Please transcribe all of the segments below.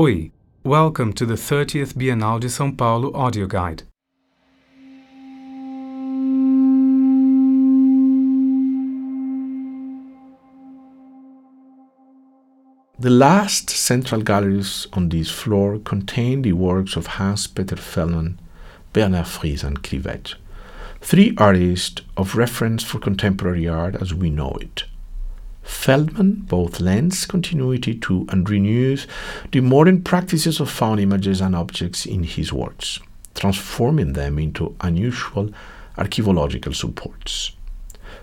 Oi, welcome to the 30th Bienal de São Paulo audio guide. The last central galleries on this floor contain the works of Hans Peter Feldmann, Bernard Frize, and Kriwet, three artists of reference for contemporary art as we know it. Feldmann both lends continuity to and renews the modern practices of found images and objects in his works, transforming them into unusual archaeological supports.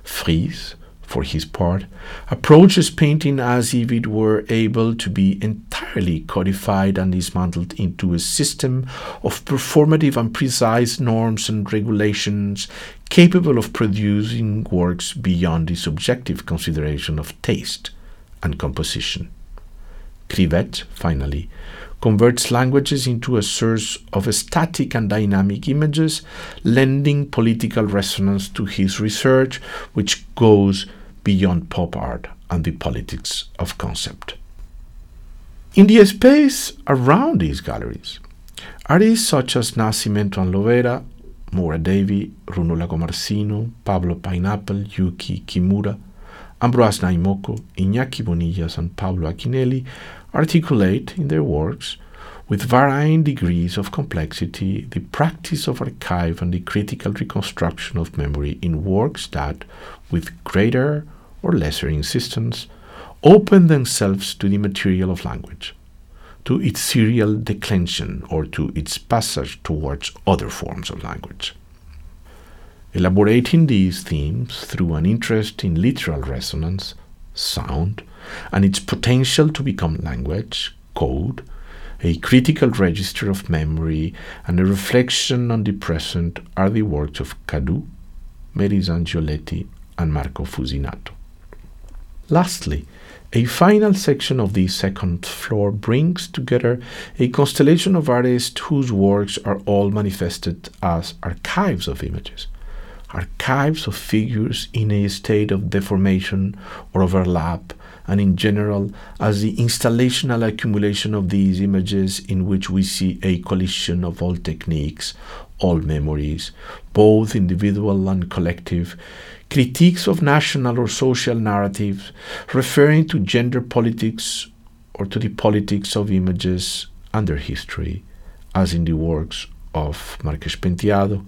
Frize for his part, approaches painting as if it were able to be entirely codified and dismantled into a system of performative and precise norms and regulations capable of producing works beyond the subjective consideration of taste and composition. Kriwet, finally, converts languages into a source of static and dynamic images, lending political resonance to his research, which goes beyond pop art and the politics of concept. In the space around these galleries, artists such as Nascimento and Lovera, Moura Davy, Runo Lagomarsino, Pablo Pijnappel, Yuki Kimura, Ambroise Naimoko, Iñaki Bonillas, and Pablo Accinelli articulate in their works, with varying degrees of complexity, the practice of archive and the critical reconstruction of memory in works that, with greater or lesser insistence, open themselves to the material of language, to its serial declension or to its passage towards other forms of language. Elaborating these themes through an interest in literal resonance, sound, and its potential to become language, code, a critical register of memory, and a reflection on the present are the works of Cadu, Meris Angioletti, and Marco Fusinato. Lastly, a final section of the second floor brings together a constellation of artists whose works are all manifested as archives of images, archives of figures in a state of deformation or overlap, and in general as the installational accumulation of these images in which we see a collision of all techniques, all memories, both individual and collective, critiques of national or social narratives referring to gender politics or to the politics of images and their history, as in the works of Marques Penteado,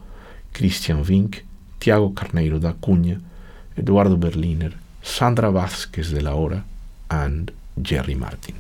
Christian Vinck, Tiago Carneiro da Cunha, Eduardo Berliner, Sandra Vázquez de la Hora, and Jerry Martin.